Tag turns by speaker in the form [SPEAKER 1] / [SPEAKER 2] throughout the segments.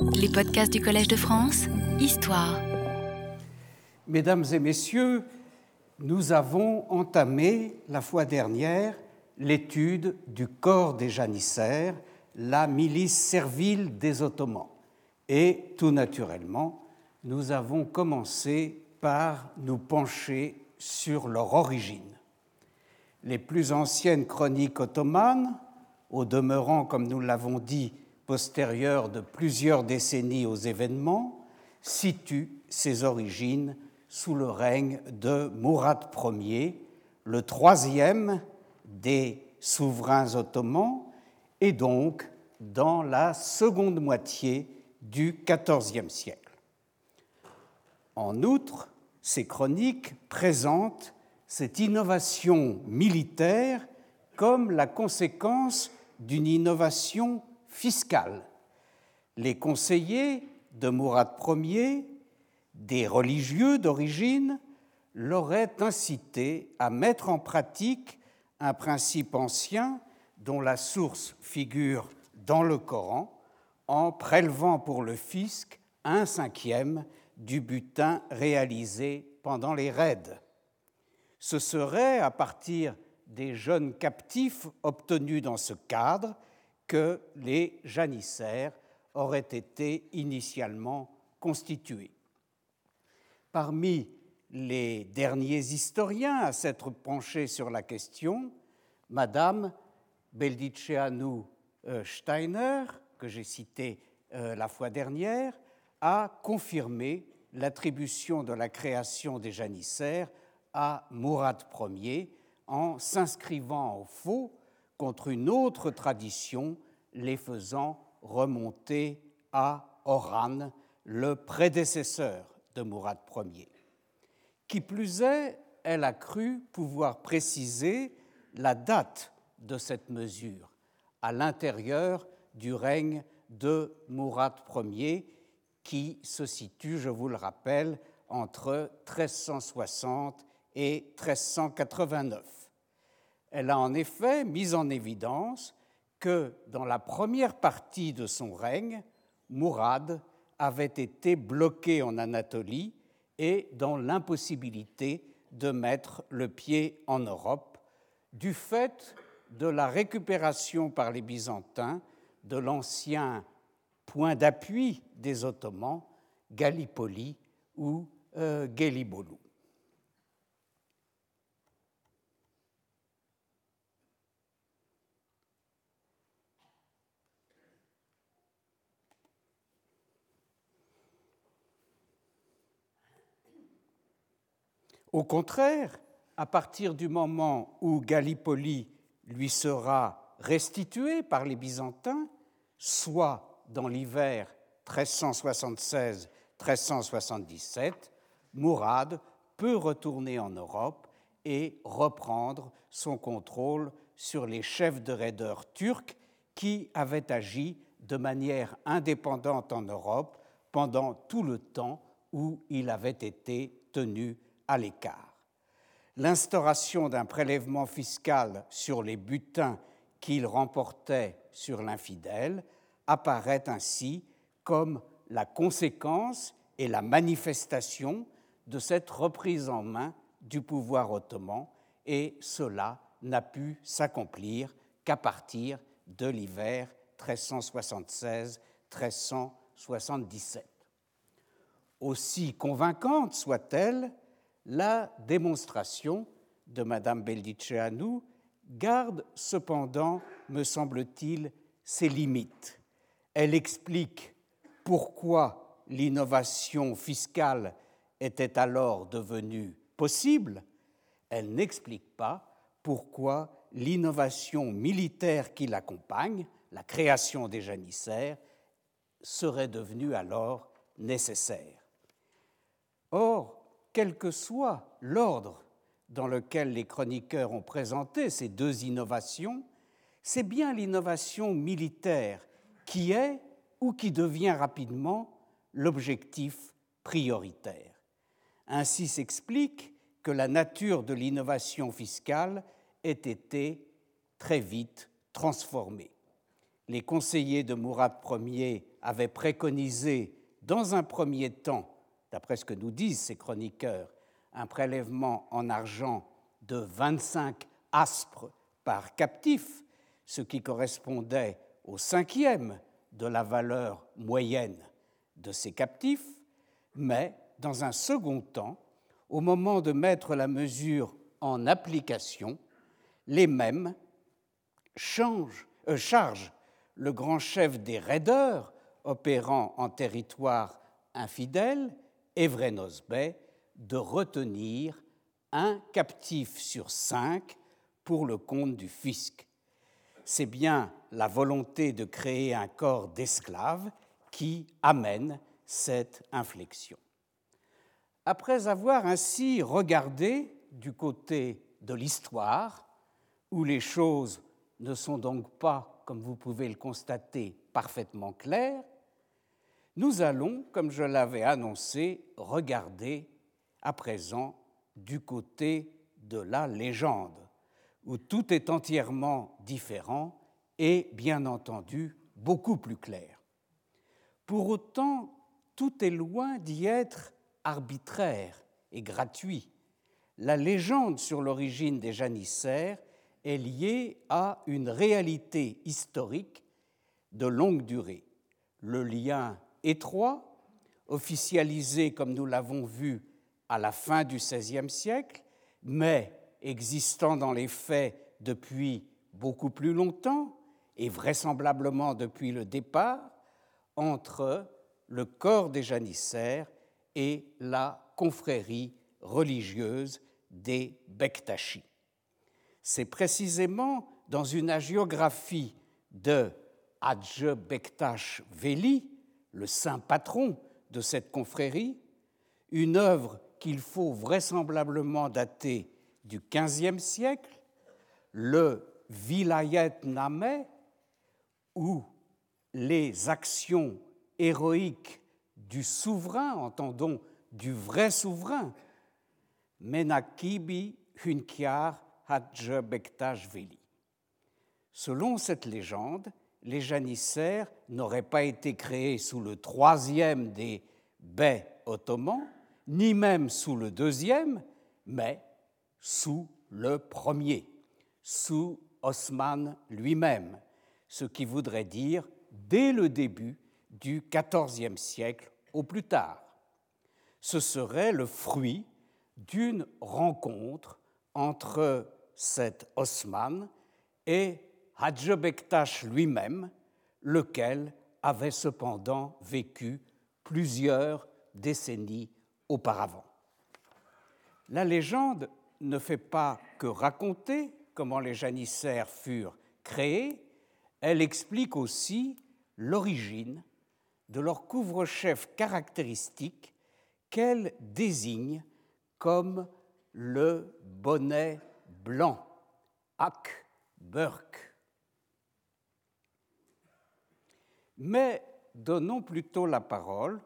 [SPEAKER 1] Les podcasts du Collège de France, Histoire.
[SPEAKER 2] Mesdames et messieurs, nous avons entamé la fois dernière l'étude du corps des janissaires, la milice servile des Ottomans. Et tout naturellement, nous avons commencé par nous pencher sur leur origine. Les plus anciennes chroniques ottomanes, au demeurant, comme nous l'avons dit, postérieures de plusieurs décennies aux événements, situent ses origines sous le règne de Mourad Ier, le troisième des souverains ottomans, et donc dans la seconde moitié du XIVe siècle. En outre, ces chroniques présentent cette innovation militaire comme la conséquence d'une innovation fiscale. Les conseillers de Mourad Ier, des religieux d'origine, l'auraient incité à mettre en pratique un principe ancien dont la source figure dans le Coran en prélevant pour le fisc un cinquième du butin réalisé pendant les raids. Ce serait à partir des jeunes captifs obtenus dans ce cadre que les janissaires auraient été initialement constitués. Parmi les derniers historiens à s'être penchés sur la question, Madame Beldiceanu euh, Steiner, que j'ai cité euh, la fois dernière, a confirmé l'attribution de la création des janissaires à Mourad Ier en s'inscrivant au faux contre une autre tradition les faisant remonter à Oran, le prédécesseur de Mourad Ier. Qui plus est, elle a cru pouvoir préciser la date de cette mesure à l'intérieur du règne de Mourad Ier, qui se situe, je vous le rappelle, entre 1360 et 1389. Elle a en effet mis en évidence que dans la première partie de son règne, Mourad avait été bloqué en Anatolie et dans l'impossibilité de mettre le pied en Europe du fait de la récupération par les Byzantins de l'ancien point d'appui des Ottomans, Gallipoli ou euh, Au contraire, à partir du moment où Gallipoli lui sera restitué par les Byzantins, soit dans l'hiver 1376-1377, Mourad peut retourner en Europe et reprendre son contrôle sur les chefs de raideurs turcs qui avaient agi de manière indépendante en Europe pendant tout le temps où il avait été tenu à l'écart. L'instauration d'un prélèvement fiscal sur les butins qu'il remportait sur l'infidèle apparaît ainsi comme la conséquence et la manifestation de cette reprise en main du pouvoir ottoman, et cela n'a pu s'accomplir qu'à partir de l'hiver 1376-1377. Aussi convaincante soit-elle, la démonstration de Madame Beldiceanu garde cependant, me semble-t-il, ses limites. Elle explique pourquoi l'innovation fiscale était alors devenue possible. Elle n'explique pas pourquoi l'innovation militaire qui l'accompagne, la création des janissaires, serait devenue alors nécessaire. Or, quel que soit l'ordre dans lequel les chroniqueurs ont présenté ces deux innovations, c'est bien l'innovation militaire qui est ou qui devient rapidement l'objectif prioritaire. Ainsi s'explique que la nature de l'innovation fiscale ait été très vite transformée. Les conseillers de Mourad Ier avait préconisé dans un premier temps, d'après ce que nous disent ces chroniqueurs, un prélèvement en argent de 25 aspres par captif, ce qui correspondait au cinquième de la valeur moyenne de ces captifs, mais dans un second temps, au moment de mettre la mesure en application, les mêmes euh, chargent le grand chef des raideurs opérant en territoire infidèle, Evrenos Bey, de retenir un captif sur cinq pour le compte du fisc. C'est bien la volonté de créer un corps d'esclaves qui amène cette inflexion. Après avoir ainsi regardé du côté de l'histoire, où les choses ne sont donc pas, comme vous pouvez le constater, parfaitement claires, nous allons, comme je l'avais annoncé, regarder à présent du côté de la légende, où tout est entièrement différent et, bien entendu, beaucoup plus clair. Pour autant, tout est loin d'y être arbitraire et gratuit. La légende sur l'origine des janissaires est liée à une réalité historique de longue durée. Le lien étroit, officialisé comme nous l'avons vu à la fin du XVIe siècle, mais existant dans les faits depuis beaucoup plus longtemps et vraisemblablement depuis le départ, entre le corps des janissaires et la confrérie religieuse des Bektashi. C'est précisément dans une agiographie de Hadj Bektash Veli, le saint patron de cette confrérie, une œuvre qu'il faut vraisemblablement dater du XVe siècle, le Vilayet Name, où les actions héroïques du souverain, entendons du vrai souverain, Menakibi Hunkiar Hadje Veli. Selon cette légende, les janissaires n'auraient pas été créés sous le troisième des baies ottomans, ni même sous le deuxième, mais sous le premier, sous Osman lui-même, ce qui voudrait dire dès le début du XIVe siècle au plus tard. Ce serait le fruit d'une rencontre entre cet Osman et Hadj Bektash lui-même, lequel avait cependant vécu plusieurs décennies auparavant. La légende ne fait pas que raconter comment les janissaires furent créés, elle explique aussi l'origine de leur couvre-chef caractéristique qu'elle désigne comme le bonnet blanc, Ak Burk. Mais donnons plutôt la parole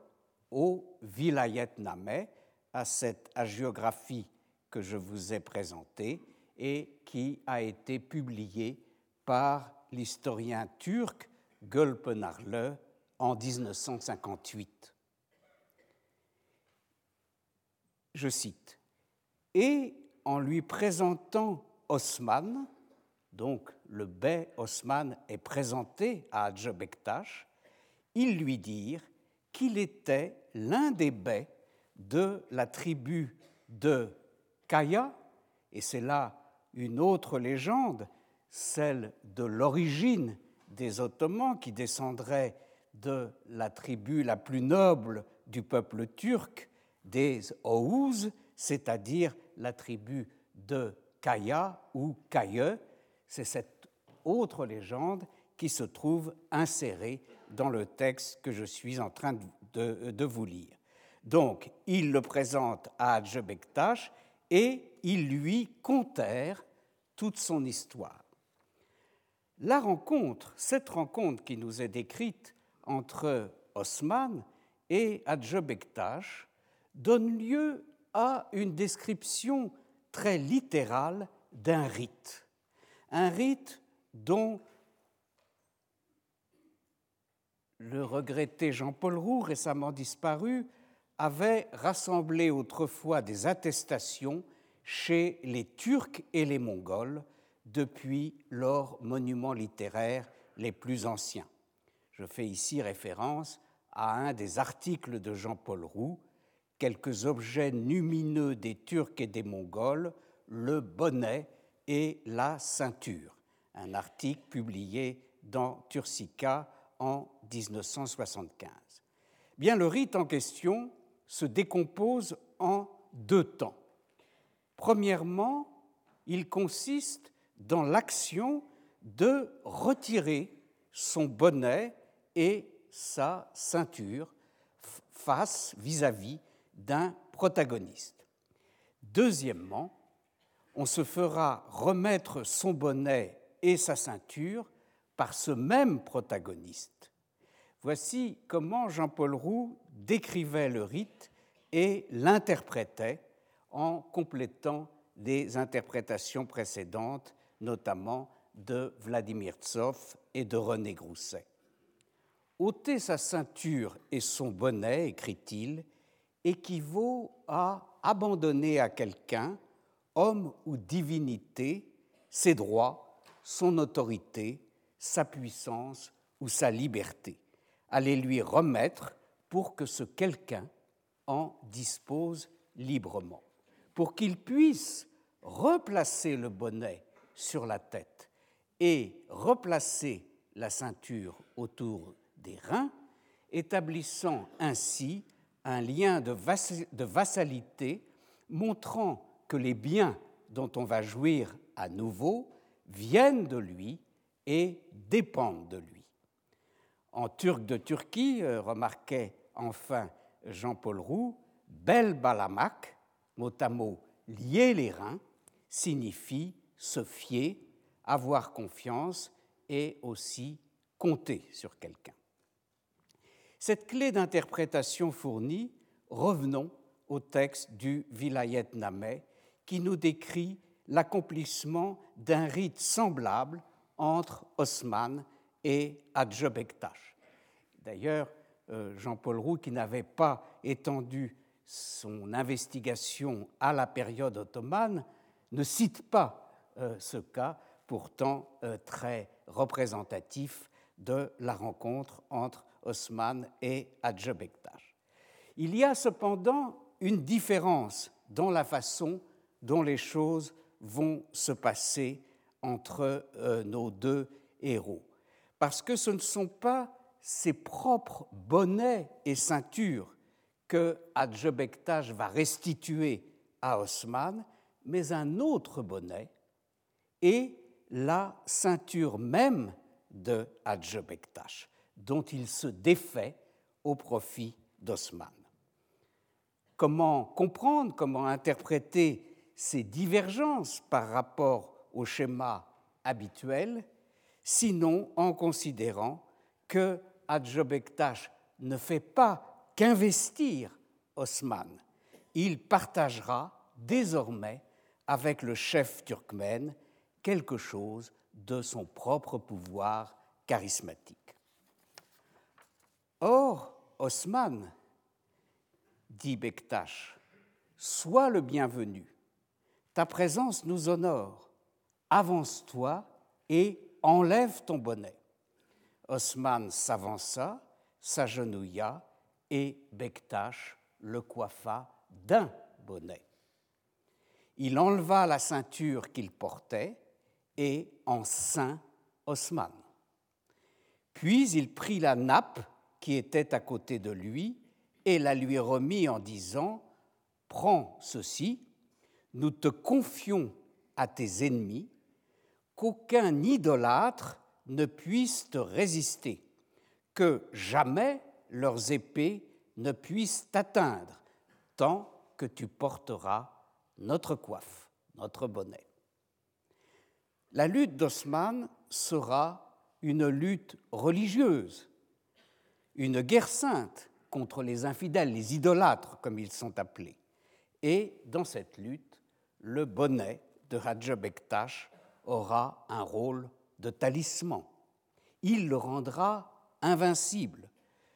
[SPEAKER 2] au Vilayet Nameh, à cette hagiographie que je vous ai présentée et qui a été publiée par l'historien turc Gölpenarle en 1958. Je cite, Et en lui présentant Osman, donc le bey Osman est présenté à Hadj ils lui dirent qu'il était l'un des bey de la tribu de Kaya, et c'est là une autre légende, celle de l'origine des Ottomans qui descendraient de la tribu la plus noble du peuple turc, des Oğuz, c'est-à-dire la tribu de Kaya ou Kaye. C'est cette autre légende qui se trouve insérée dans le texte que je suis en train de, vous lire. Donc, il le présente à Hadj Bektash et il lui contèrent toute son histoire. La rencontre, cette rencontre qui nous est décrite entre Osman et Hadj Bektash, donne lieu à une description très littérale d'un rite, un rite dont le regretté Jean-Paul Roux, récemment disparu, avait rassemblé autrefois des attestations chez les Turcs et les Mongols depuis leurs monuments littéraires les plus anciens. Je fais ici référence à un des articles de Jean-Paul Roux, quelques objets lumineux des Turcs et des Mongols, le bonnet et la ceinture, un article publié dans Turcica en 1975. Bien, le rite en question se décompose en deux temps. Premièrement, il consiste dans l'action de retirer son bonnet et sa ceinture face vis-à-vis d'un protagoniste. Deuxièmement, on se fera remettre son bonnet et sa ceinture par ce même protagoniste. Voici comment Jean-Paul Roux décrivait le rite et l'interprétait en complétant des interprétations précédentes, notamment de Vladimir Tsov et de René Grousset. ôter sa ceinture et son bonnet, écrit-il, équivaut à abandonner à quelqu'un, homme ou divinité, ses droits, son autorité, sa puissance ou sa liberté, à les lui remettre pour que ce quelqu'un en dispose librement, pour qu'il puisse replacer le bonnet sur la tête et replacer la ceinture autour des reins, établissant ainsi un lien de, vassalité montrant les biens dont on va jouir à nouveau viennent de lui et dépendent de lui. En turc de Turquie, euh, remarquait enfin Jean-Paul Roux, bel balamak, mot à mot lier les reins, signifie se fier, avoir confiance et aussi compter sur quelqu'un. Cette clé d'interprétation fournie, revenons au texte du Vilayet Nameh qui nous décrit l'accomplissement d'un rite semblable entre Osman et Adjobektash. D'ailleurs, euh, Jean-Paul Roux, qui n'avait pas étendu son investigation à la période ottomane, ne cite pas euh, ce cas, pourtant euh, très représentatif de la rencontre entre Osman et Hadj Bektash. Il y a cependant une différence dans la façon dont les choses vont se passer entre euh, nos deux héros, parce que ce ne sont pas ses propres bonnets et ceintures que Hadj Bektash va restituer à Osman, mais un autre bonnet et la ceinture même de Hadj Bektash dont il se défait au profit d'Osman. Comment comprendre, comment interpréter ces divergences par rapport au schéma habituel, sinon en considérant que Adjobektash ne fait pas qu'investir Osman, il partagera désormais avec le chef turkmène quelque chose de son propre pouvoir charismatique. Or, Osman, dit Bektash, sois le bienvenu. Ta présence nous honore. Avance-toi et enlève ton bonnet. Osman s'avança, s'agenouilla et Bektash le coiffa d'un bonnet. Il enleva la ceinture qu'il portait et en ceint Osman. Puis il prit la nappe qui était à côté de lui et la lui remit en disant Prends ceci, nous te confions à tes ennemis, qu'aucun idolâtre ne puisse te résister, que jamais leurs épées ne puissent t'atteindre, tant que tu porteras notre coiffe, notre bonnet. La lutte d'Osman sera une lutte religieuse une guerre sainte contre les infidèles, les idolâtres comme ils sont appelés. Et dans cette lutte, le bonnet de Hadja Bektash aura un rôle de talisman. Il le rendra invincible,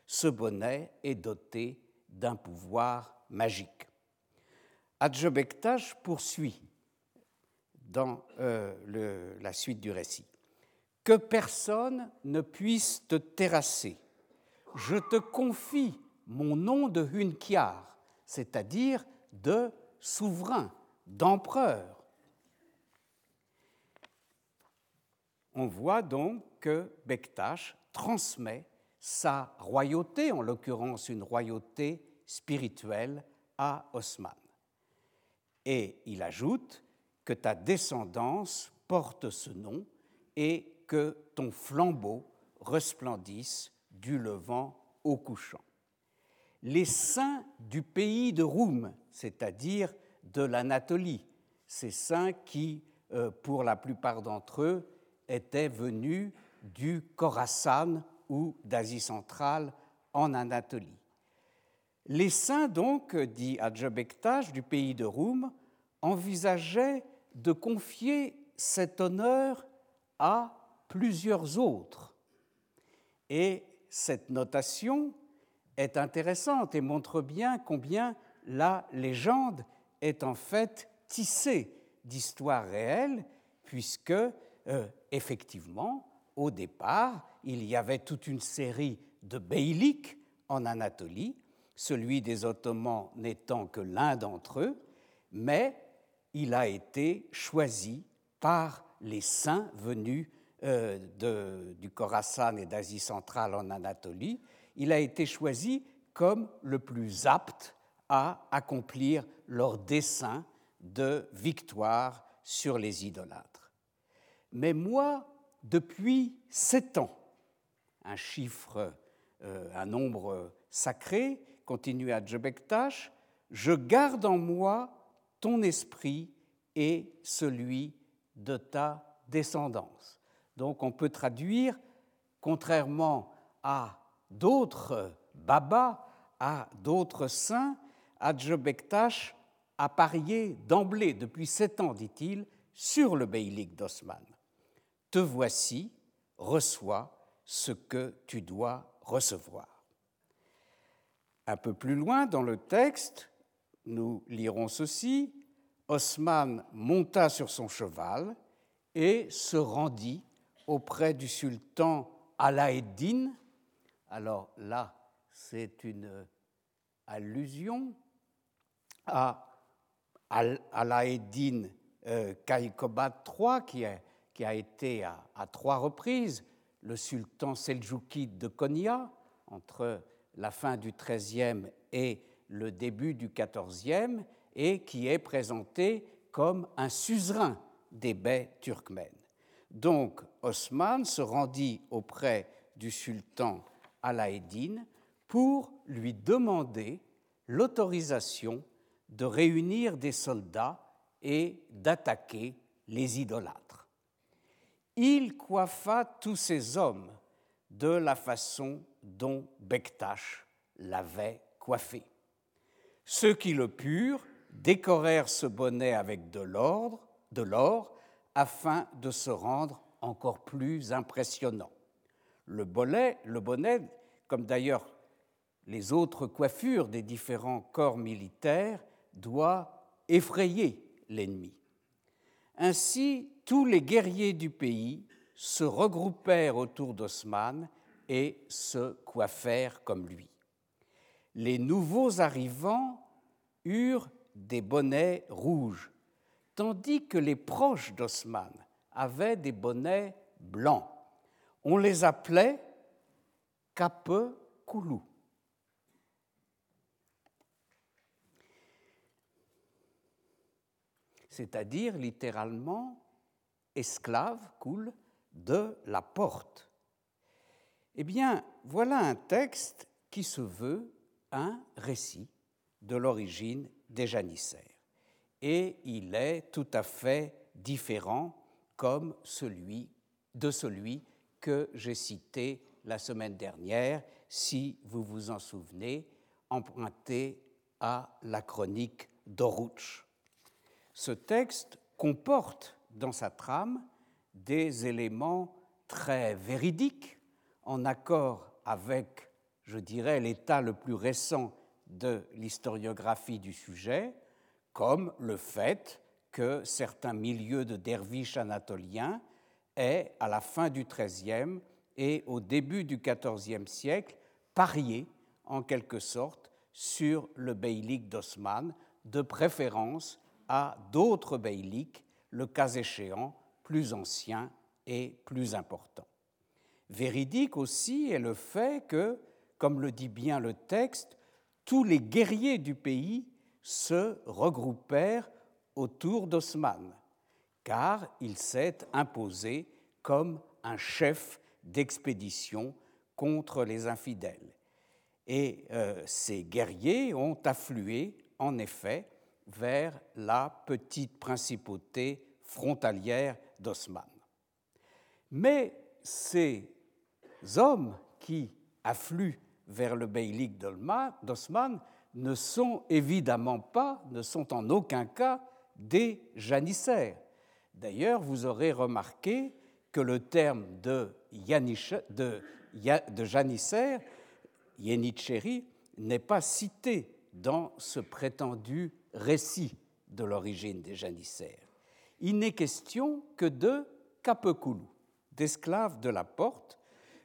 [SPEAKER 2] ce bonnet est doté d'un pouvoir magique. Adjobektash poursuit dans euh, la suite du récit. Que personne ne puisse te terrasser. Je te confie mon nom de Hunkiar, c'est-à-dire de souverain, d'empereur. On voit donc que Bektash transmet sa royauté, en l'occurrence une royauté spirituelle, à Osman. Et il ajoute que ta descendance porte ce nom et que ton flambeau resplendisse du levant au couchant. Les saints du pays de Roum, c'est-à-dire de l'Anatolie, ces saints qui, euh, pour la plupart d'entre eux, étaient venus du Khorasan ou d'Asie centrale en Anatolie. Les saints, donc, dit Adjabektaj du pays de Roum, envisageaient de confier cet honneur à plusieurs autres. Et cette notation est intéressante et montre bien combien la légende est en fait tissée d'histoires réelles, puisque, euh, effectivement, au départ, il y avait toute une série de beyliks en Anatolie, celui des Ottomans n'étant que l'un d'entre eux, mais il a été choisi par les saints venus euh, du Khorasan et d'Asie centrale en Anatolie, il a été choisi comme le plus apte à accomplir leur dessein de victoire sur les idolâtres. Mais moi, depuis sept ans, un chiffre, euh, un nombre sacré, continue à Djebektash, je garde en moi ton esprit et celui de ta descendance. Donc on peut traduire, contrairement à d'autres babas, à d'autres saints, Adjebektash a parié d'emblée, depuis sept ans, dit-il, sur le beylik d'Osman. Te voici, reçois ce que tu dois recevoir. Un peu plus loin dans le texte, nous lirons ceci. Osman monta sur son cheval et se rendit auprès du sultan Alaeddin. Alors là, c'est une allusion à Alaeddin euh, Kaikobat III, qui a, été à, à, trois reprises le sultan seldjoukide de Konya, entre la fin du XIIIe et le début du XIVe, et qui est présenté comme un suzerain des baies turkmènes. Donc Osman se rendit auprès du sultan Alaeddin pour lui demander l'autorisation de réunir des soldats et d'attaquer les idolâtres. Il coiffa tous ces hommes de la façon dont Bektash l'avait coiffé. Ceux qui le purent décorèrent ce bonnet avec de l'or, afin de se rendre encore plus impressionnant. Le le bonnet comme d'ailleurs les autres coiffures des différents corps militaires, doit effrayer l'ennemi. Ainsi, tous les guerriers du pays se regroupèrent autour d'Osman et se coiffèrent comme lui. Les nouveaux arrivants eurent des bonnets rouges tandis que les proches d'Osman avaient des bonnets blancs. On les appelait Kape Koulou. C'est-à-dire littéralement esclave, coule, de la porte. Eh bien, voilà un texte qui se veut un récit de l'origine des janissaires et il est tout à fait différent comme celui de celui que j'ai cité la semaine dernière, si vous vous en souvenez, emprunté à la chronique d'Oruch. Ce texte comporte dans sa trame des éléments très véridiques, en accord avec je dirais, l'état le plus récent de l'historiographie du sujet, comme le fait que certains milieux de derviches anatoliens aient, à la fin du XIIIe et au début du XIVe siècle, parié en quelque sorte sur le beylik d'Osman, de préférence à d'autres beyliks, le cas échéant, plus anciens et plus importants. Véridique aussi est le fait que, comme le dit bien le texte, tous les guerriers du pays se regroupèrent autour d'Osman, car il s'est imposé comme un chef d'expédition contre les infidèles. Et euh, ces guerriers ont afflué, en effet, vers la petite principauté frontalière d'Osman. Mais ces hommes qui affluent vers le beylik d'Osman ne sont évidemment pas, ne sont en aucun cas des janissaires. D'ailleurs, vous aurez remarqué que le terme de, de, de janissaire, n'est pas cité dans ce prétendu récit de l'origine des janissaires. Il n'est question que de kapekoulou, d'esclaves de la porte,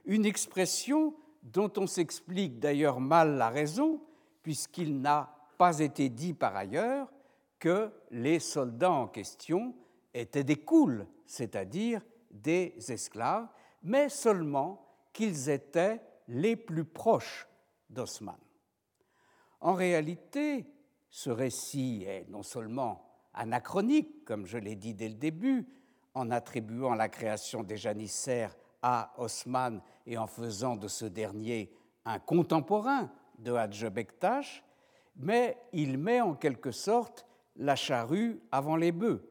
[SPEAKER 2] une expression dont on s'explique d'ailleurs mal la raison, puisqu'il n'a pas été dit par ailleurs que les soldats en question étaient des kouls, c'est-à-dire des esclaves, mais seulement qu'ils étaient les plus proches d'Osman. En réalité, ce récit est non seulement anachronique, comme je l'ai dit dès le début, en attribuant la création des janissaires à Osman et en faisant de ce dernier un contemporain de Hadj Bektash, mais il met en quelque sorte la charrue avant les bœufs.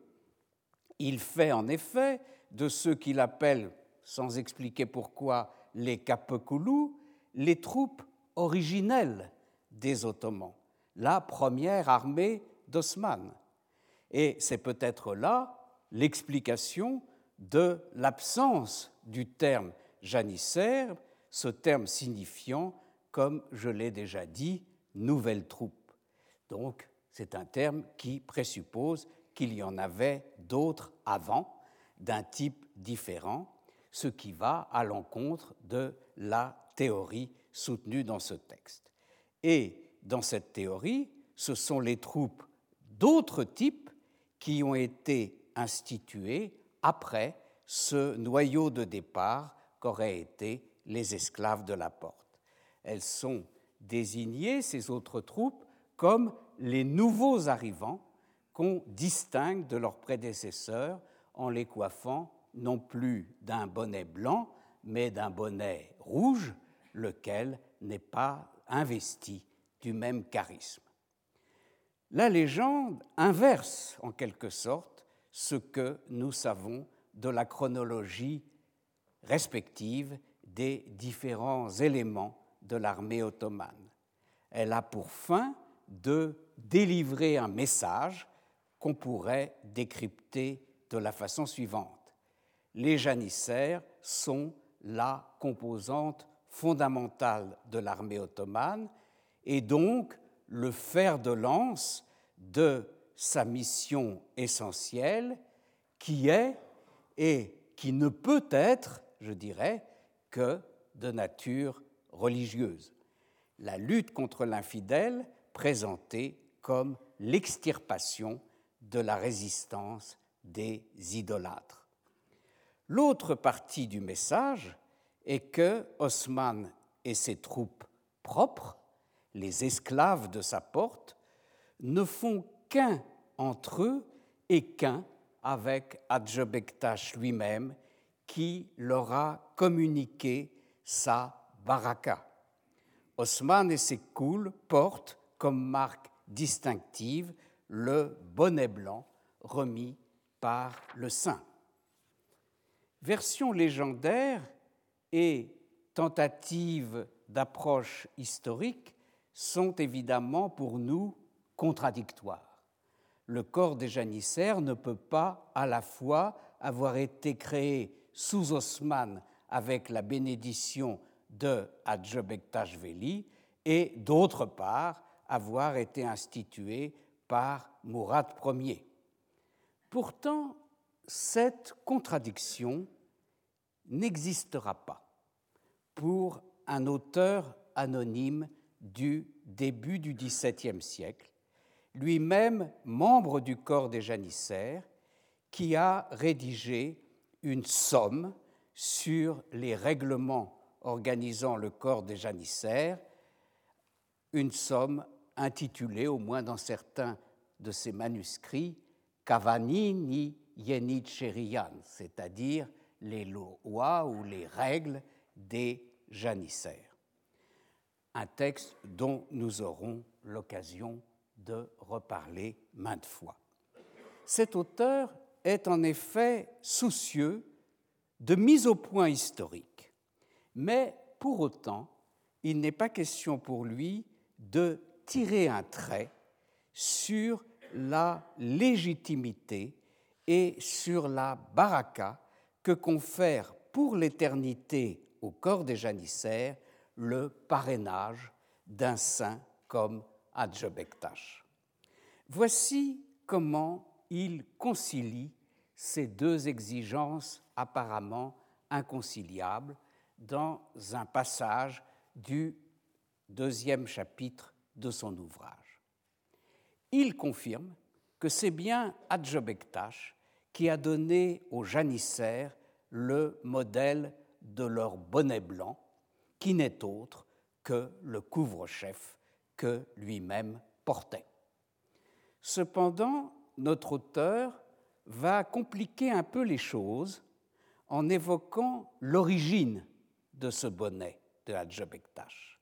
[SPEAKER 2] Il fait en effet de ceux qu'il appelle, sans expliquer pourquoi, les Kapekoulou, les troupes originelles des Ottomans, la première armée d'Osman. Et c'est peut-être là l'explication de l'absence du terme janissaire, ce terme signifiant, comme je l'ai déjà dit, nouvelle troupe. Donc, c'est un terme qui présuppose qu'il y en avait d'autres avant, d'un type différent, ce qui va à l'encontre de la théorie soutenue dans ce texte. Et dans cette théorie, ce sont les troupes d'autres types qui ont été instituées après ce noyau de départ qu'auraient été les esclaves de la porte. Elles sont désignées, ces autres troupes, comme les nouveaux arrivants qu'on distingue de leurs prédécesseurs en les coiffant non plus d'un bonnet blanc, mais d'un bonnet rouge, lequel n'est pas investi du même charisme. La légende inverse en quelque sorte ce que nous savons de la chronologie respective des différents éléments de l'armée ottomane. Elle a pour fin de délivrer un message qu'on pourrait décrypter de la façon suivante. Les janissaires sont la composante fondamentale de l'armée ottomane et donc le fer de lance de sa mission essentielle qui est et qui ne peut être, je dirais, que de nature religieuse. La lutte contre l'infidèle présentée comme l'extirpation de la résistance des idolâtres. L'autre partie du message est que Osman et ses troupes propres, les esclaves de sa porte, ne font qu'un entre eux et qu'un avec Adjebektash lui-même qui leur a communiqué sa baraka. Osman et ses kouls portent comme marque distinctive le bonnet blanc remis par le saint. Version légendaire et tentative d'approche historique sont évidemment pour nous contradictoires. Le corps des janissaires ne peut pas à la fois avoir été créé sous Osman avec la bénédiction de Hadjebektash-Veli et d'autre part avoir été institué par Mourad Ier. Pourtant, cette contradiction n'existera pas pour un auteur anonyme du début du XVIIe siècle, lui-même membre du corps des janissaires, qui a rédigé une somme sur les règlements organisant le corps des janissaires, une somme intitulée, au moins dans certains de ses manuscrits, Kavanini Yenicherian, c'est-à-dire les lois ou les règles des janissaires. Un texte dont nous aurons l'occasion de reparler maintes fois. Cet auteur est en effet soucieux de mise au point historique, mais pour autant, il n'est pas question pour lui de tirer un trait sur la légitimité et sur la baraka que confère pour l'éternité au corps des janissaires le parrainage d'un saint comme Adjebektash. Voici comment il concilie ces deux exigences apparemment inconciliables dans un passage du deuxième chapitre de son ouvrage. Il confirme que c'est bien Adjobektash qui a donné aux janissaires le modèle de leur bonnet blanc, qui n'est autre que le couvre-chef que lui-même portait. Cependant, notre auteur va compliquer un peu les choses en évoquant l'origine de ce bonnet de Hadjabektash.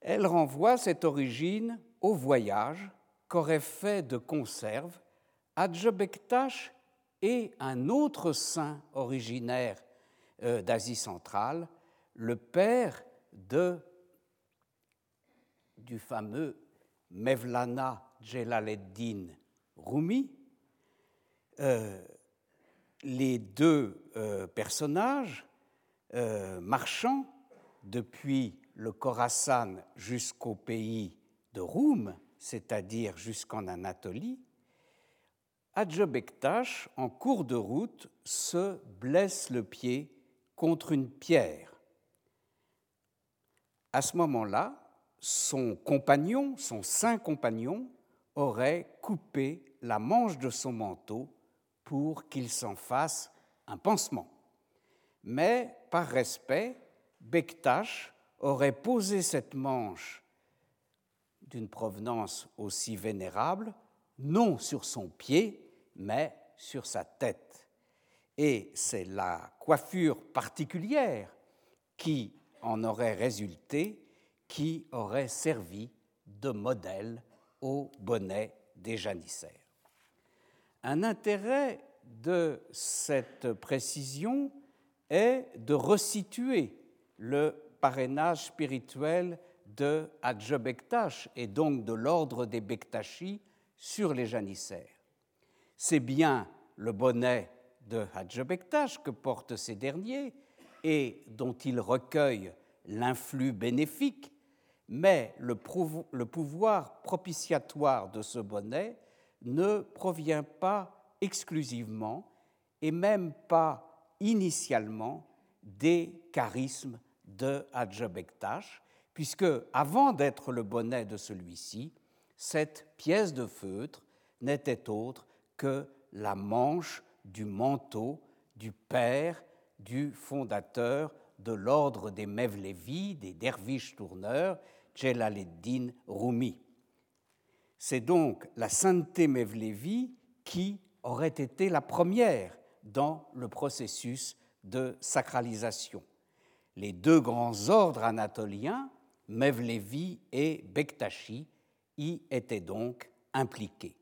[SPEAKER 2] Elle renvoie cette origine au voyage qu'aurait fait de conserve Hadjabektash et un autre saint originaire euh, d'Asie centrale, le père de, du fameux Mevlana Jalaleddin Rumi. Euh, les deux euh, personnages marchant depuis le Khorasan jusqu'au pays de Roum, c'est-à-dire jusqu'en Anatolie, Adjobektash, en cours de route, se blesse le pied contre une pierre. À ce moment-là, son compagnon, son saint compagnon, aurait coupé la manche de son manteau pour qu'il s'en fasse un pansement. Mais par respect, Bektash aurait posé cette manche d'une provenance aussi vénérable, non sur son pied, mais sur sa tête. Et c'est la coiffure particulière qui en aurait résulté, qui aurait servi de modèle au bonnet des janissaires. Un intérêt de cette précision est de resituer le parrainage spirituel de Hadjebektash et donc de l'ordre des Bektashi sur les janissaires. C'est bien le bonnet de Hadjebektash que portent ces derniers et dont ils recueillent l'influx bénéfique, mais le pouvoir propitiatoire de ce bonnet ne provient pas exclusivement et même pas initialement des charismes de Hadjebektash, puisque avant d'être le bonnet de celui-ci, cette pièce de feutre n'était autre que la manche du manteau du père du fondateur de l'ordre des Mevlevi, des derviches tourneurs, Jalaleddin Rumi. C'est donc la sainteté Mevlevi qui aurait été la première dans le processus de sacralisation. Les deux grands ordres anatoliens, Mevlevi et Bektashi, y étaient donc impliqués.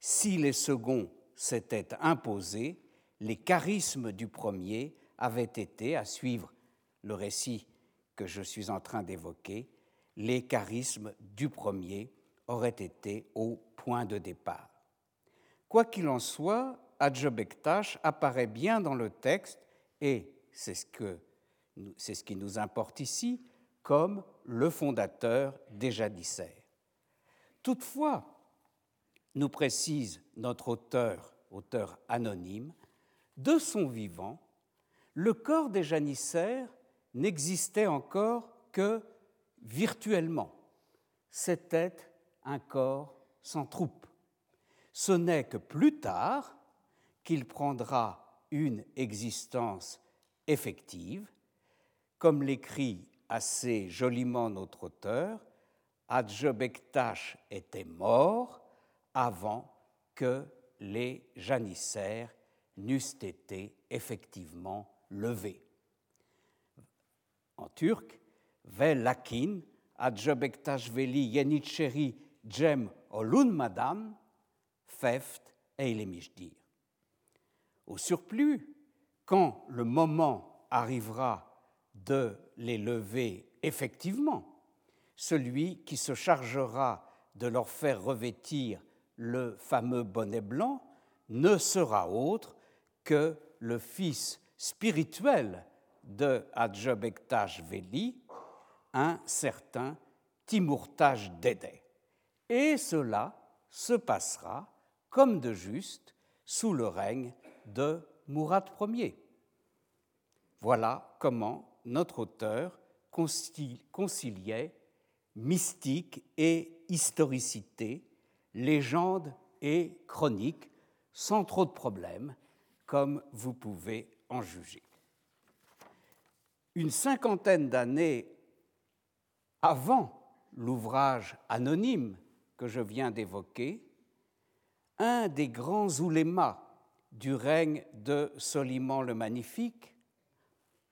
[SPEAKER 2] Si les seconds s'étaient imposés, les charismes du premier avaient été, à suivre le récit que je suis en train d'évoquer, les charismes du premier auraient été au point de départ. Quoi qu'il en soit, Adjobektash apparaît bien dans le texte et c'est ce qui nous importe ici, comme le fondateur des janissaires. Toutefois, nous précise notre auteur, auteur anonyme, de son vivant, le corps des janissaires n'existait encore que virtuellement. C'était un corps sans troupe. Ce n'est que plus tard qu'il prendra une existence effective, comme l'écrit assez joliment notre auteur, Adjebektash était mort avant que les janissaires n'eussent été effectivement En turc, ve lakin Adjebektash-veli yenicheri jem olun madam feft eilemishdir. Au surplus, quand le moment arrivera de les lever effectivement, celui qui se chargera de leur faire revêtir le fameux bonnet blanc ne sera autre que le fils spirituel de Adjobektaj Veli, un certain Timurtaj Dede. Et cela se passera, comme de juste, sous le règne de Mourad Ier. Voilà comment notre auteur conciliait mystique et historicité, légende et chronique, sans trop de problèmes, comme vous pouvez Une cinquantaine d'années avant l'ouvrage anonyme que je viens d'évoquer, un des grands oulémas du règne de Soliman le Magnifique,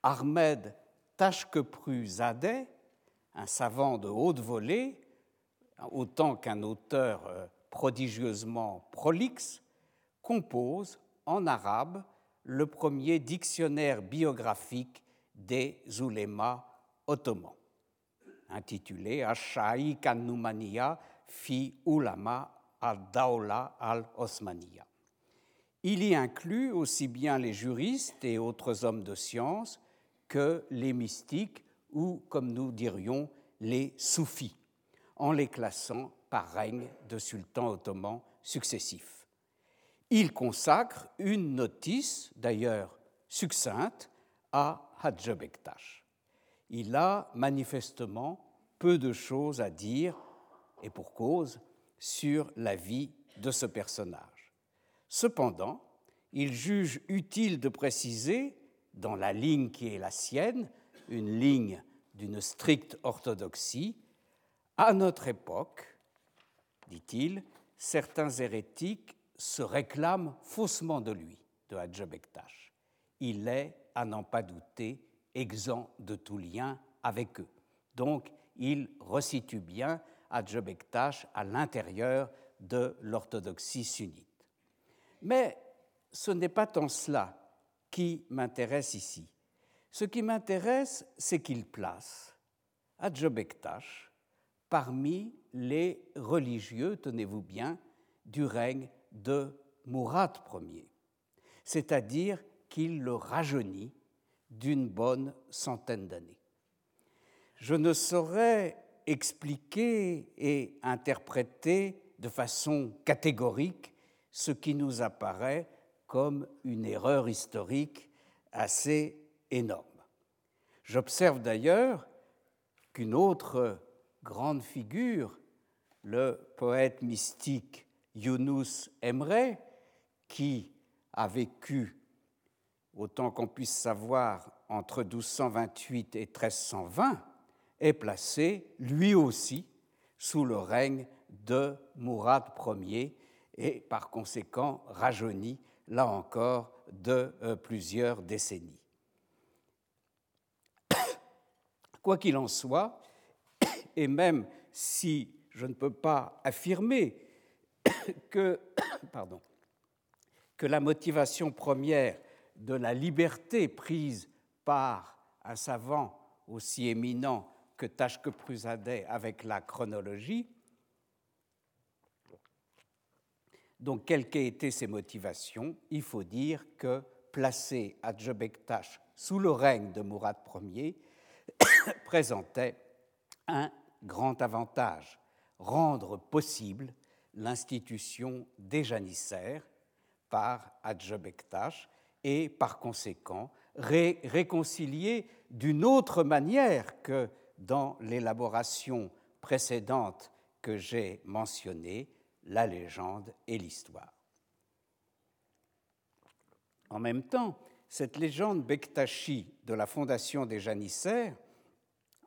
[SPEAKER 2] Ahmed Tashkepru Zadeh, un savant de haute volée, autant qu'un auteur euh, prodigieusement prolixe, compose en arabe le premier dictionnaire biographique des oulémas ottomans, intitulé Ashai Kanumaniya fi Ulama al-Dawla al-Osmaniya. Il y inclut aussi bien les juristes et autres hommes de science que les mystiques ou, comme nous dirions, les soufis, en les classant par règne de sultans ottomans successifs. Il consacre une notice, d'ailleurs succincte, à Hadj Bektash. Il a manifestement peu de choses à dire, et pour cause, sur la vie de ce personnage. Cependant, il juge utile de préciser, dans la ligne qui est la sienne, une ligne d'une stricte orthodoxie, à notre époque, dit-il, certains hérétiques se réclament faussement de lui, de Hadj Bektash. Il est, à n'en pas douter, exempt de tout lien avec eux. Donc, il resitue bien Hadj Bektash à l'intérieur de l'orthodoxie sunnite. Mais ce n'est pas tant cela qui m'intéresse ici. Ce qui m'intéresse, c'est qu'il place Hadj Bektash parmi les religieux, tenez-vous bien, du règne de Mourad Ier, c'est-à-dire qu'il le rajeunit d'une bonne centaine d'années. Je ne saurais expliquer et interpréter de façon catégorique ce qui nous apparaît comme une erreur historique assez énorme. J'observe d'ailleurs qu'une autre grande figure, le poète mystique Yunus Emre, qui a vécu, autant qu'on puisse savoir, entre 1228 et 1320, est placé, lui aussi, sous le règne de Mourad Ier et par conséquent rajeuni, là encore, de euh, plusieurs décennies. Quoi qu'il en soit, et même si je ne peux pas affirmer que, la motivation première de la liberté prise par un savant aussi éminent que Tashke-Prusadet avec la chronologie. Donc, quelles qu'aient été ses motivations, il faut dire que placer Adjebektash sous le règne de Mourad Ier présentait un grand avantage, rendre possible l'institution des janissaires par Adjebektash et par conséquent réconcilier d'une autre manière que dans l'élaboration précédente que j'ai mentionnée la légende et l'histoire. En même temps, cette légende Bektashi de la fondation des janissaires,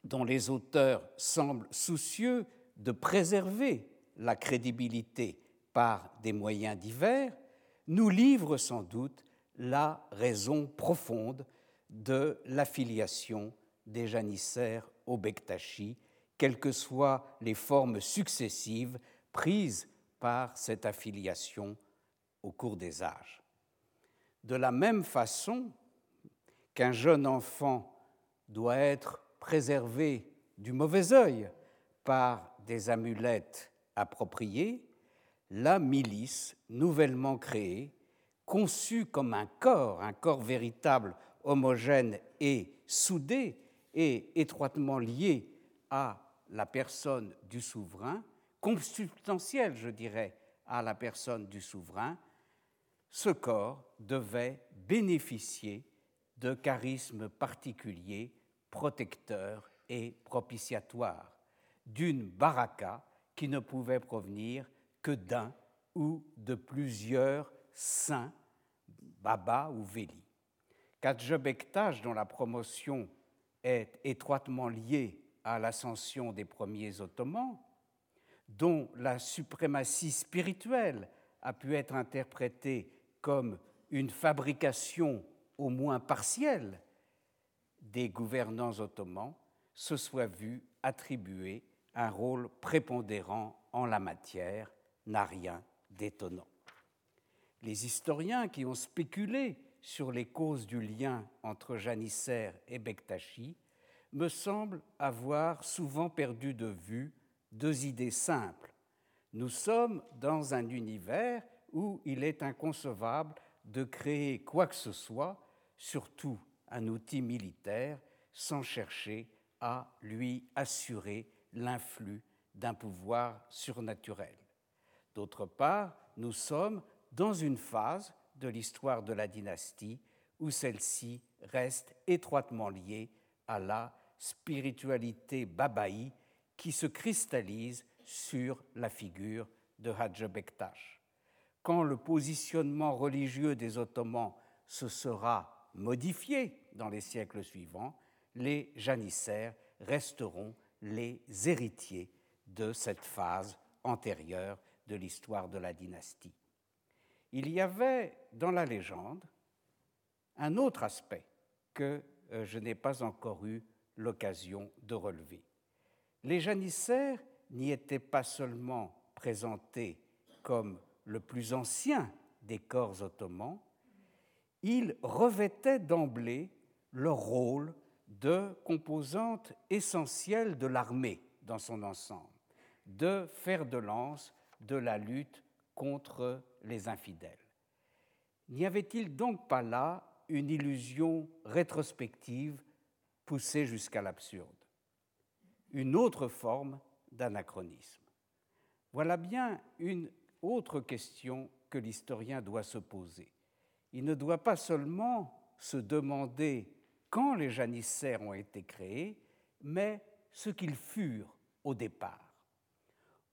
[SPEAKER 2] dont les auteurs semblent soucieux de préserver la crédibilité par des moyens divers, nous livre sans doute la raison profonde de l'affiliation des janissaires au Bektashi, quelles que soient les formes successives prises par cette affiliation au cours des âges. De la même façon qu'un jeune enfant doit être préservé du mauvais œil par des amulettes appropriées, la milice nouvellement créée, conçue comme un corps, un corps véritable, homogène et soudé, et étroitement lié à la personne du souverain, consubstantiel, je dirais, à la personne du souverain, ce corps devait bénéficier de charismes particuliers, protecteurs et propitiatoires, d'une baraka qui ne pouvait provenir que d'un ou de plusieurs saints, Baba ou Veli. Kadjebektaj, dont la promotion est étroitement liée à l'ascension des premiers Ottomans, dont la suprématie spirituelle a pu être interprétée comme une fabrication au moins partielle des gouvernants ottomans, se soit vu attribuer un rôle prépondérant en la matière n'a rien d'étonnant. Les historiens qui ont spéculé sur les causes du lien entre janissaires et Bektashi me semblent avoir souvent perdu de vue deux idées simples. Nous sommes dans un univers où il est inconcevable de créer quoi que ce soit, surtout un outil militaire, sans chercher à lui assurer l'influx d'un pouvoir surnaturel. D'autre part, nous sommes dans une phase de l'histoire de la dynastie où celle-ci reste étroitement liée à la spiritualité babaï qui se cristallise sur la figure de Hadj Bektash quand le positionnement religieux des Ottomans se sera modifié dans les siècles suivants, les janissaires resteront les héritiers de cette phase antérieure de l'histoire de la dynastie. Il y avait dans la légende un autre aspect que euh, je n'ai pas encore eu l'occasion de relever. Les janissaires n'y étaient pas seulement présentés comme le plus ancien des corps ottomans, ils revêtaient d'emblée leur rôle de composante essentielle de l'armée dans son ensemble, de fer de lance de la lutte contre les infidèles. N'y avait-il donc pas là une illusion rétrospective poussée jusqu'à l'absurde? Une autre forme d'anachronisme. Voilà bien une autre question que l'historien doit se poser. Il ne doit pas seulement se demander quand les janissaires ont été créés, mais ce qu'ils furent au départ.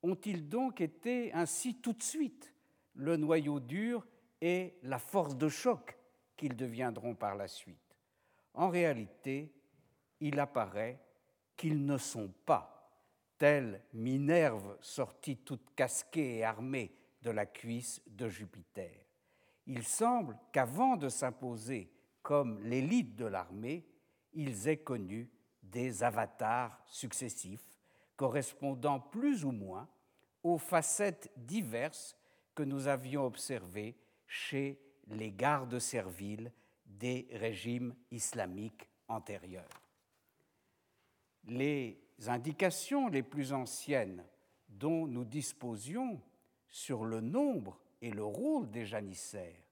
[SPEAKER 2] Ont-ils donc été ainsi tout de suite le noyau dur et la force de choc qu'ils deviendront par la suite? En réalité, il apparaît qu'ils ne sont pas, telle Minerve sortie toute casquée et armée de la cuisse de Jupiter. Il semble qu'avant de s'imposer comme l'élite de l'armée, ils aient connu des avatars successifs correspondant plus ou moins aux facettes diverses que nous avions observées chez les gardes serviles des régimes islamiques antérieurs. Les indications les plus anciennes dont nous disposions sur le nombre et le rôle des janissaires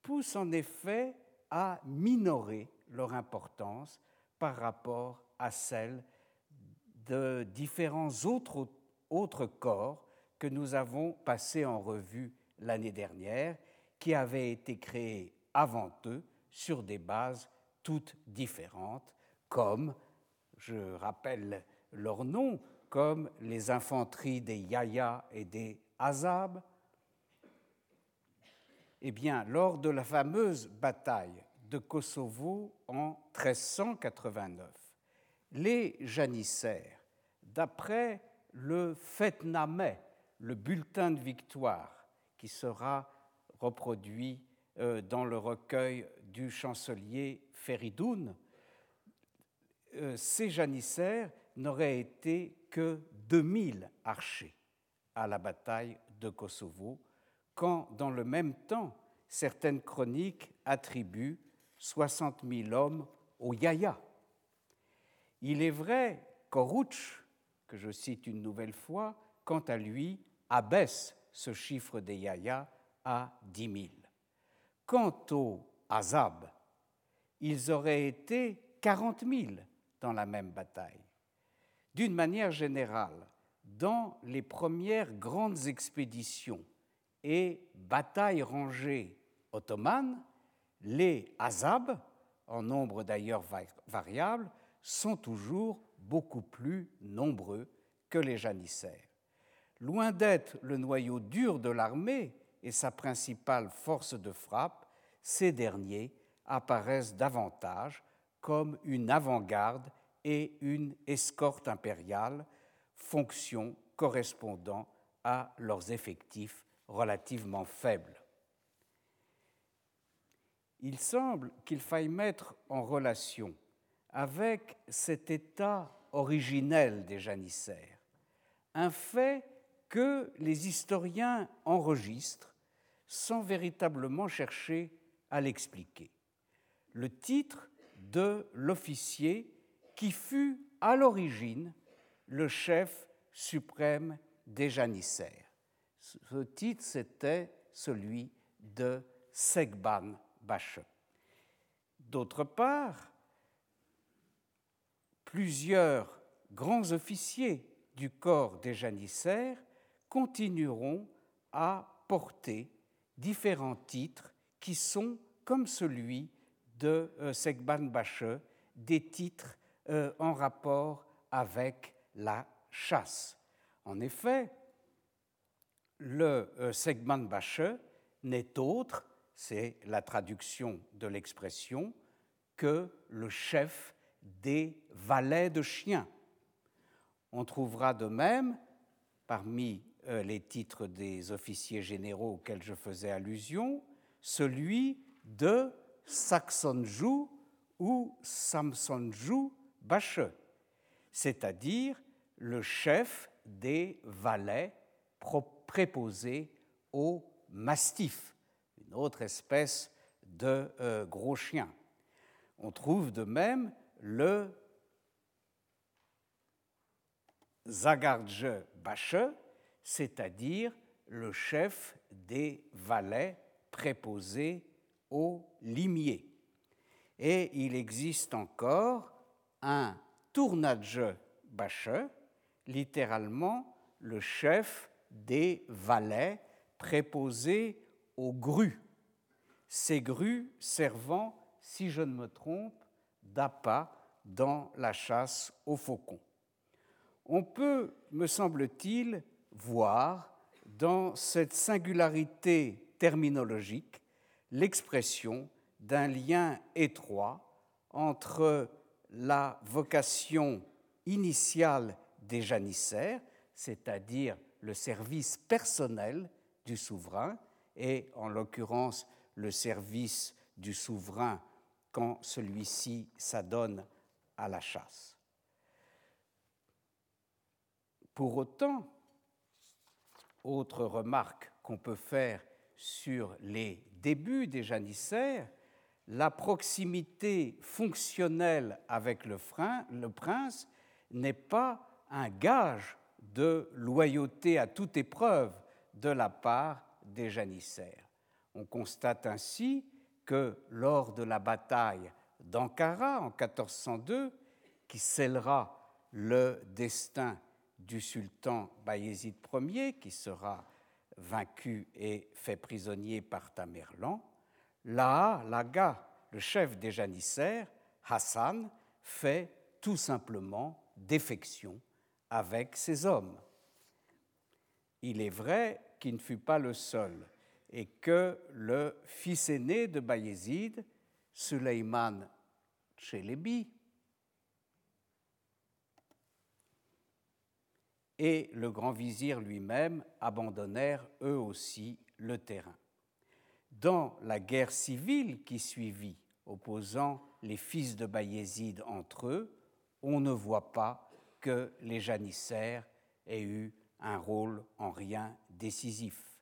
[SPEAKER 2] pousse en effet à minorer leur importance par rapport à celle de différents autres, autres corps que nous avons passés en revue l'année dernière, qui avaient été créés avant eux sur des bases toutes différentes, comme, je rappelle leurs noms, comme les infanteries des Yaya et des Azab. Eh bien, lors de la fameuse bataille de Kosovo en 1389, les janissaires, d'après le Fetname, le bulletin de victoire qui sera reproduit euh, dans le recueil du chancelier Feridoun, euh, ces janissaires n'auraient été que 2000 archers à la bataille de Kosovo, quand dans le même temps, certaines chroniques attribuent 60 000 hommes aux Yaya. Il est vrai qu'Oruch, que je cite une nouvelle fois, quant à lui, abaisse ce chiffre des Yaya à 10 000. Quant aux Azab, ils auraient été 40 000 dans la même bataille. D'une manière générale, dans les premières grandes expéditions et batailles rangées ottomanes, les Azab, en nombre d'ailleurs variable, sont toujours beaucoup plus nombreux que les janissaires. Loin d'être le noyau dur de l'armée et sa principale force de frappe, ces derniers apparaissent davantage comme une avant-garde et une escorte impériale, fonction correspondant à leurs effectifs relativement faibles. Il semble qu'il faille mettre en relation avec cet état originel des janissaires un fait que les historiens enregistrent sans véritablement chercher à l'expliquer. Le titre de l'officier qui fut à l'origine le chef suprême des janissaires. Ce titre, c'était celui de Segban Bache. D'autre part, plusieurs grands officiers du corps des janissaires continueront à porter différents titres qui sont, comme celui de euh, Segban Bache, des titres euh, en rapport avec la chasse. En effet, le euh, Segban Bache n'est autre, c'est la traduction de l'expression, que le chef des valets de chiens. On trouvera de même, parmi les titres des officiers généraux auxquels je faisais allusion, celui de Saxonju ou Samsonju Bache, c'est-à-dire le chef des valets préposés aux mastifs, une autre espèce de euh, gros chien. On trouve de même le Zagardje Bache, c'est-à-dire le chef des valets préposés aux limiers. Et il existe encore un tournage bache, littéralement le chef des valets préposés aux grues, ces grues servant, si je ne me trompe, d'appât dans la chasse aux faucons. On peut, me semble-t-il, voir dans cette singularité terminologique l'expression d'un lien étroit entre la vocation initiale des janissaires, c'est-à-dire le service personnel du souverain, et en l'occurrence le service du souverain quand celui-ci s'adonne à la chasse. Pour autant, autre remarque qu'on peut faire sur les débuts des janissaires, la proximité fonctionnelle avec le, prince n'est pas un gage de loyauté à toute épreuve de la part des janissaires. On constate ainsi que lors de la bataille d'Ankara en 1402, qui scellera le destin du sultan Bayezid Ier, qui sera vaincu et fait prisonnier par Tamerlan, là, Laga, le chef des janissaires, Hassan, fait tout simplement défection avec ses hommes. Il est vrai qu'il ne fut pas le seul et que le fils aîné de Bayezid, Suleiman Chelebi, et le grand vizir lui-même abandonnèrent eux aussi le terrain. Dans la guerre civile qui suivit, opposant les fils de Bayezid entre eux, on ne voit pas que les janissaires aient eu un rôle en rien décisif.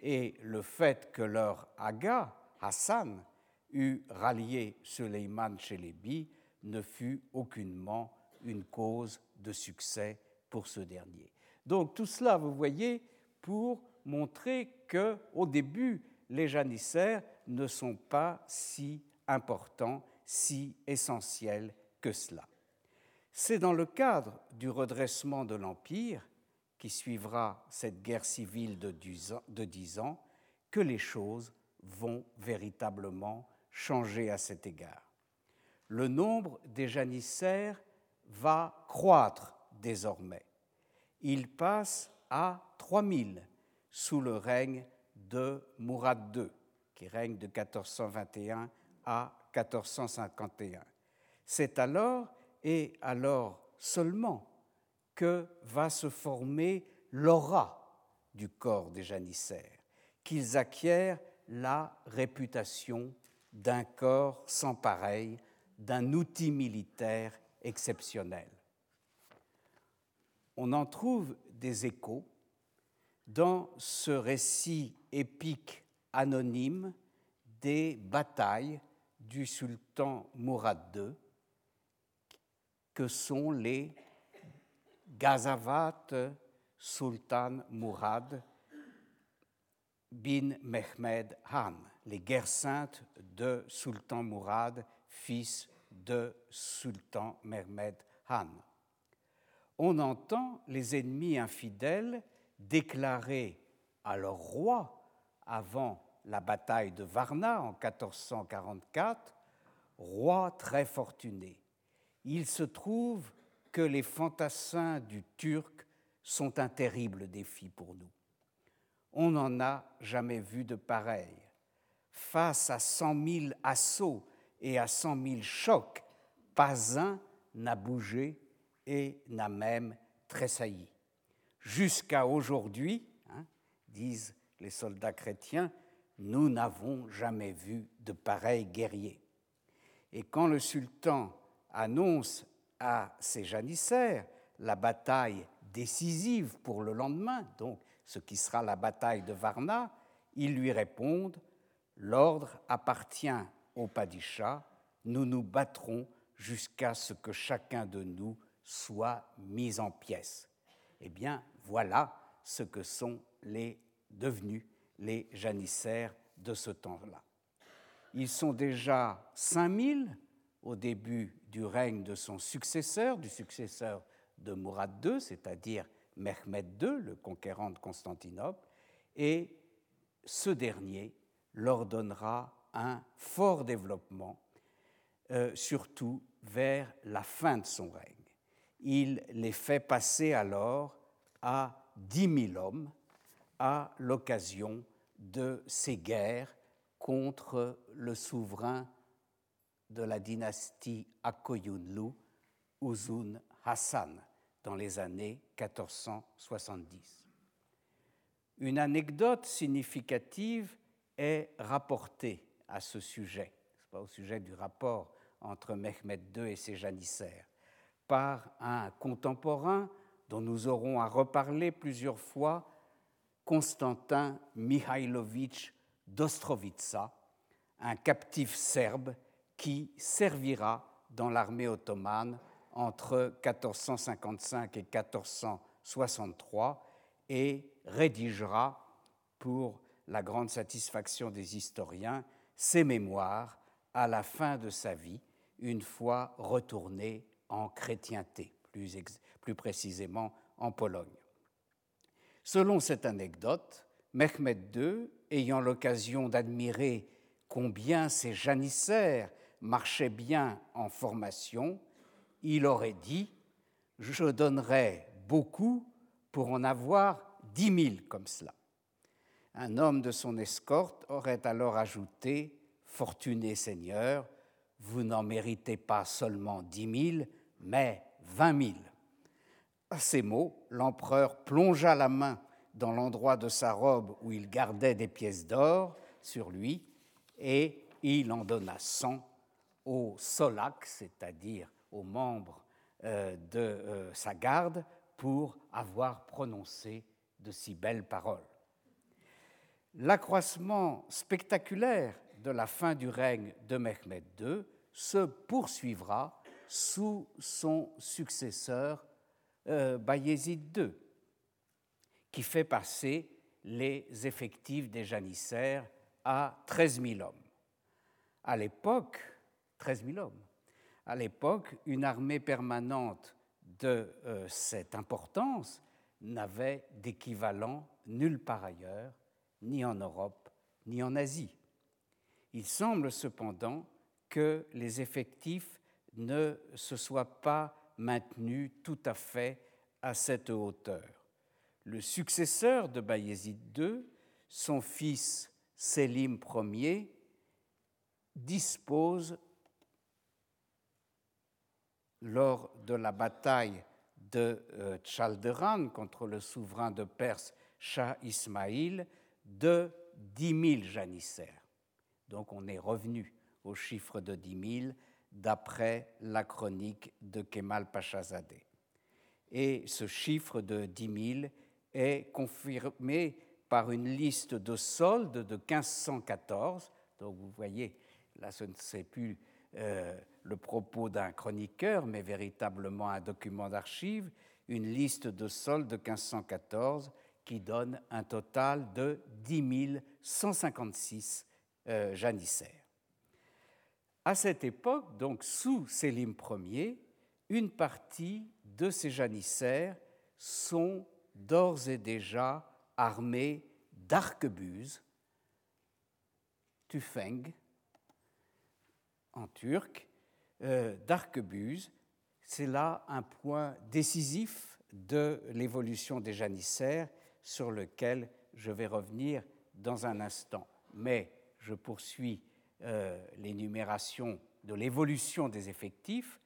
[SPEAKER 2] Et le fait que leur aga, Hassan, eût rallié Suleiman Chelebi ne fut aucunement une cause de succès pour ce dernier. Donc tout cela, vous voyez, pour montrer que au début, les janissaires ne sont pas si importants, si essentiels que cela. C'est dans le cadre du redressement de l'Empire, qui suivra cette guerre civile de dix ans, que les choses vont véritablement changer à cet égard. Le nombre des janissaires va croître désormais. Il passe à 3000 sous le règne de Mourad II, qui règne de 1421 à 1451. C'est alors et alors seulement que va se former l'aura du corps des janissaires, qu'ils acquièrent la réputation d'un corps sans pareil, d'un outil militaire exceptionnel. On en trouve des échos dans ce récit épique anonyme des batailles du sultan Mourad II, que sont les Gazavat Sultan Mourad bin Mehmed Han, les guerres saintes de Sultan Mourad, fils de Sultan Mehmed Han. On entend les ennemis infidèles déclarer à leur roi avant la bataille de Varna en 1444, roi très fortuné. Il se trouve que les fantassins du Turc sont un terrible défi pour nous. On n'en a jamais vu de pareil. Face à cent mille assauts et à cent mille chocs, pas un n'a bougé et n'a même tressailli. Jusqu'à aujourd'hui, hein, disent les soldats chrétiens, nous n'avons jamais vu de pareils guerriers. Et quand le sultan annonce à ses janissaires la bataille décisive pour le lendemain, donc ce qui sera la bataille de Varna, ils lui répondent L'ordre appartient au Padisha, nous nous battrons jusqu'à ce que chacun de nous soit mis en pièces. Eh bien, voilà ce que sont les devenus les janissaires de ce temps-là. Ils sont déjà 5000 au début du règne de son successeur, du successeur de Mourad II, c'est-à-dire Mehmed II, le conquérant de Constantinople, et ce dernier leur donnera un fort développement, euh, surtout vers la fin de son règne. Il les fait passer alors à dix mille hommes à l'occasion de ces guerres contre le souverain de la dynastie Akoyunlu, Uzun Hassan, dans les années 1470. Une anecdote significative est rapportée à ce sujet, au sujet du rapport entre Mehmed II et ses janissaires, par un contemporain dont nous aurons à reparler plusieurs fois, Constantin Mihailovitch d'Ostrovitsa, un captif serbe qui servira dans l'armée ottomane entre 1455 et 1463 et rédigera, pour la grande satisfaction des historiens, ses mémoires à la fin de sa vie, une fois retourné en chrétienté, plus, précisément en Pologne. Selon cette anecdote, Mehmed II, ayant l'occasion d'admirer combien ces janissaires marchaient bien en formation, il aurait dit Je donnerais beaucoup pour en avoir dix mille comme cela. Un homme de son escorte aurait alors ajouté Fortuné Seigneur, vous n'en méritez pas seulement dix mille, mais vingt mille. À ces mots, l'empereur plongea la main dans l'endroit de sa robe où il gardait des pièces d'or sur lui, et il en donna cent au Solac, c'est-à-dire aux membres euh, de euh, sa garde, pour avoir prononcé de si belles paroles. L'accroissement spectaculaire de la fin du règne de Mehmed II se poursuivra sous son successeur euh, Bayezid II, qui fait passer les effectifs des janissaires à 13 000 hommes. À l'époque, 13 000 hommes. À l'époque, une armée permanente de euh, cette importance n'avait d'équivalent nulle part ailleurs, ni en Europe, ni en Asie. Il semble cependant que les effectifs ne se soient pas maintenus tout à fait à cette hauteur. Le successeur de Bayezid II, son fils Selim Ier, dispose lors de la bataille de euh, Chalderan contre le souverain de Perse Shah Ismail de 10 000 janissaires. Donc on est revenu au chiffre de 10 000 d'après la chronique de Kemal Pachazadeh. Et ce chiffre de 10 000 est confirmé par une liste de soldes de 1514. Donc vous voyez, là ce ne c'est plus euh, le propos d'un chroniqueur, mais véritablement un document d'archives, une liste de soldes de 1514 qui donne un total de 10 156 euh, janissaires. À cette époque, donc sous Sélim Ier, une partie de ces janissaires sont d'ores et déjà armés d'arquebuses, tufeng, en turc, euh, d'arquebuse. C'est là un point décisif de l'évolution des janissaires sur lequel je vais revenir dans un instant. Mais je poursuis euh, l'énumération de l'évolution des effectifs.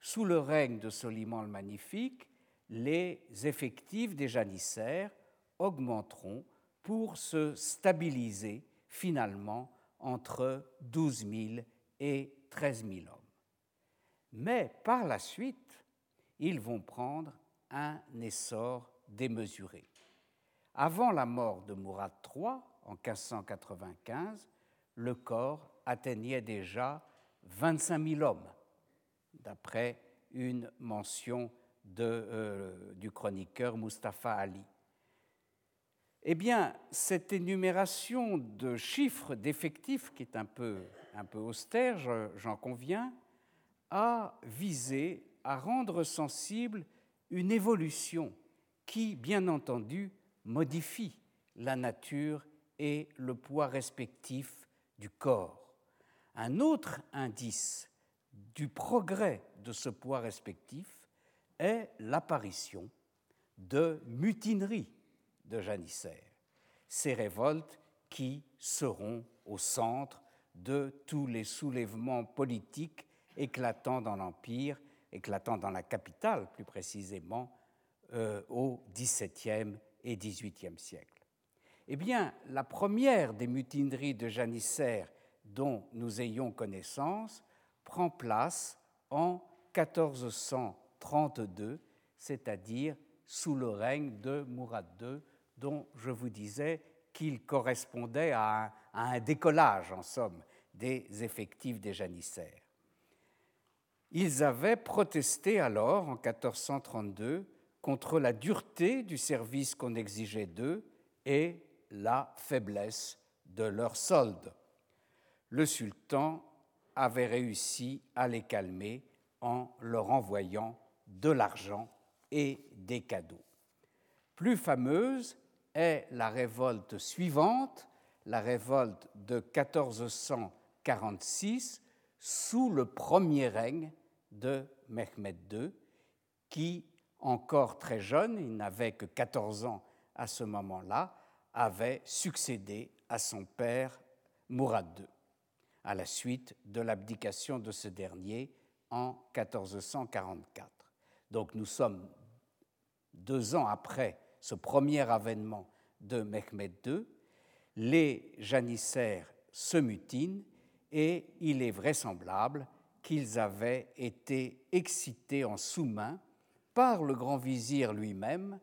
[SPEAKER 2] Sous le règne de Soliman le Magnifique, les effectifs des janissaires augmenteront pour se stabiliser finalement entre 12 000 et 13 000 hommes. Mais par la suite, ils vont prendre un essor démesuré. Avant la mort de Mourad III, en 1595, le corps atteignait déjà 25 000 hommes, d'après une mention de, euh, du chroniqueur Mustapha Ali. Eh bien, cette énumération de chiffres d'effectifs, qui est un peu, un peu austère, j'en conviens, a visé à rendre sensible une évolution qui, bien entendu, modifie la nature et le poids respectif du corps. Un autre indice du progrès de ce poids respectif est l'apparition de mutineries de janissaires, ces révoltes qui seront au centre de tous les soulèvements politiques éclatants dans l'Empire, éclatants dans la capitale plus précisément, euh, au XVIIe et XVIIIe siècle. Eh bien, la première des mutineries de janissaires dont nous ayons connaissance prend place en 1432, c'est-à-dire sous le règne de Mourad II, dont je vous disais qu'il correspondait à un, décollage, en somme, des effectifs des janissaires. Ils avaient protesté alors, en 1432, contre la dureté du service qu'on exigeait d'eux et la faiblesse de leur solde. le sultan avait réussi à les calmer en leur envoyant de l'argent et des cadeaux. Plus fameuse est la révolte suivante, la révolte de 1446, sous le premier règne de Mehmed II, qui, encore très jeune, il n'avait que 14 ans à ce moment-là, avait succédé à son père Mourad II, à la suite de l'abdication de ce dernier en 1444. Donc nous sommes deux ans après ce premier avènement de Mehmed II, les janissaires se mutinent et il est vraisemblable qu'ils avaient été excités en sous-main par le grand vizir lui-même,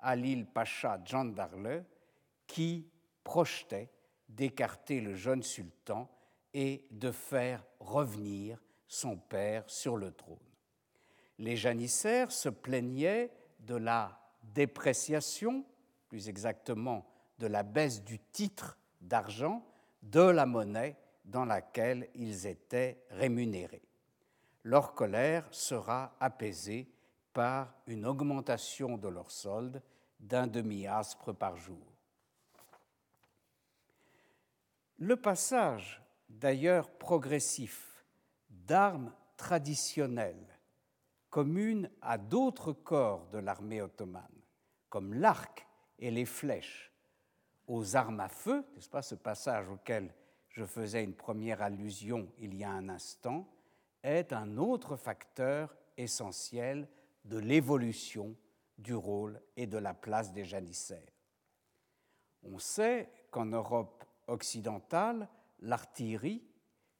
[SPEAKER 2] Alil Pacha Jandarle, qui projetait d'écarter le jeune sultan et de faire revenir son père sur le trône. Les janissaires se plaignaient de la dépréciation, plus exactement de la baisse du titre d'argent de la monnaie dans laquelle ils étaient rémunérés. Leur colère sera apaisée par une augmentation de leur solde d'un demi-aspre par jour. Le passage, d'ailleurs progressif, d'armes traditionnelles communes à d'autres corps de l'armée ottomane, comme l'arc et les flèches, aux armes à feu, n'est-ce pas ce passage auquel je faisais une première allusion il y a un instant, est un autre facteur essentiel de l'évolution du rôle et de la place des janissaires. On sait qu'en Europe occidentale, l'artillerie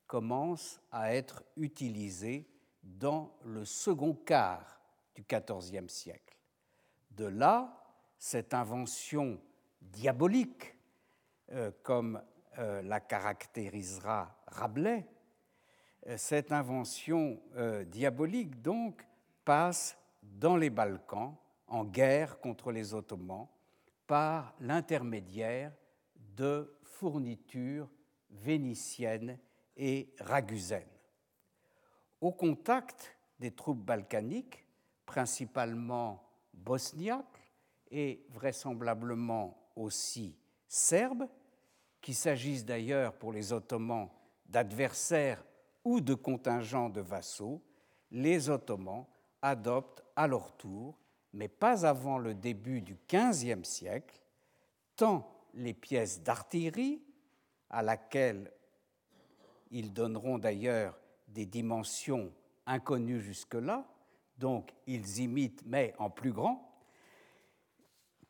[SPEAKER 2] commence à être utilisée dans le second quart du XIVe siècle. De là, cette invention diabolique, euh, comme la caractérisera Rabelais, euh, cette invention diabolique donc passe dans les Balkans en guerre contre les Ottomans par l'intermédiaire de fournitures vénitiennes et ragusaines. Au contact des troupes balkaniques, principalement bosniaques et vraisemblablement aussi serbes, qu'il s'agisse d'ailleurs pour les Ottomans d'adversaires ou de contingents de vassaux, les Ottomans adoptent à leur tour, mais pas avant le début du XVe siècle, tant les pièces d'artillerie, à laquelle ils donneront d'ailleurs des dimensions inconnues jusque-là, donc ils imitent, mais en plus grand,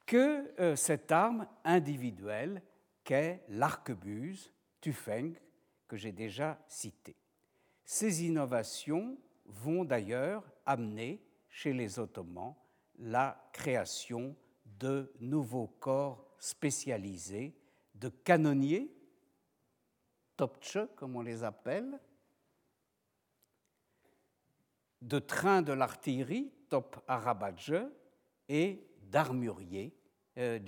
[SPEAKER 2] que euh, cette arme individuelle qu'est l'arquebuse, Tufeng, que j'ai déjà cité. Ces innovations vont d'ailleurs amener chez les Ottomans la création de nouveaux corps spécialisés, de canonniers, topche comme on les appelle, de trains de l'artillerie, top arabadje, et d'armuriers, euh.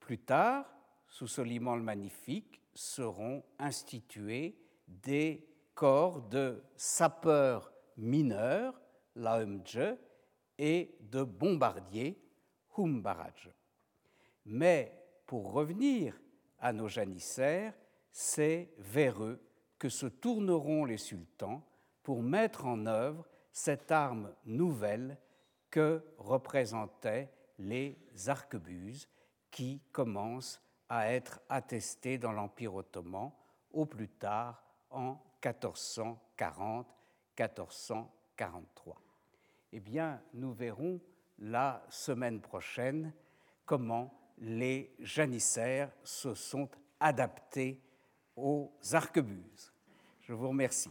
[SPEAKER 2] Plus tard, sous Soliman le Magnifique, seront institués des corps de sapeurs mineurs, l'AMJ, et de bombardiers, Humbaraj. Mais pour revenir à nos janissaires, c'est vers eux que se tourneront les sultans pour mettre en œuvre cette arme nouvelle que représentaient les arquebuses qui commencent à être attestées dans l'Empire ottoman au plus tard en 1440-1443. Eh bien, nous verrons la semaine prochaine comment les janissaires se sont adaptés aux arquebuses. Je vous remercie.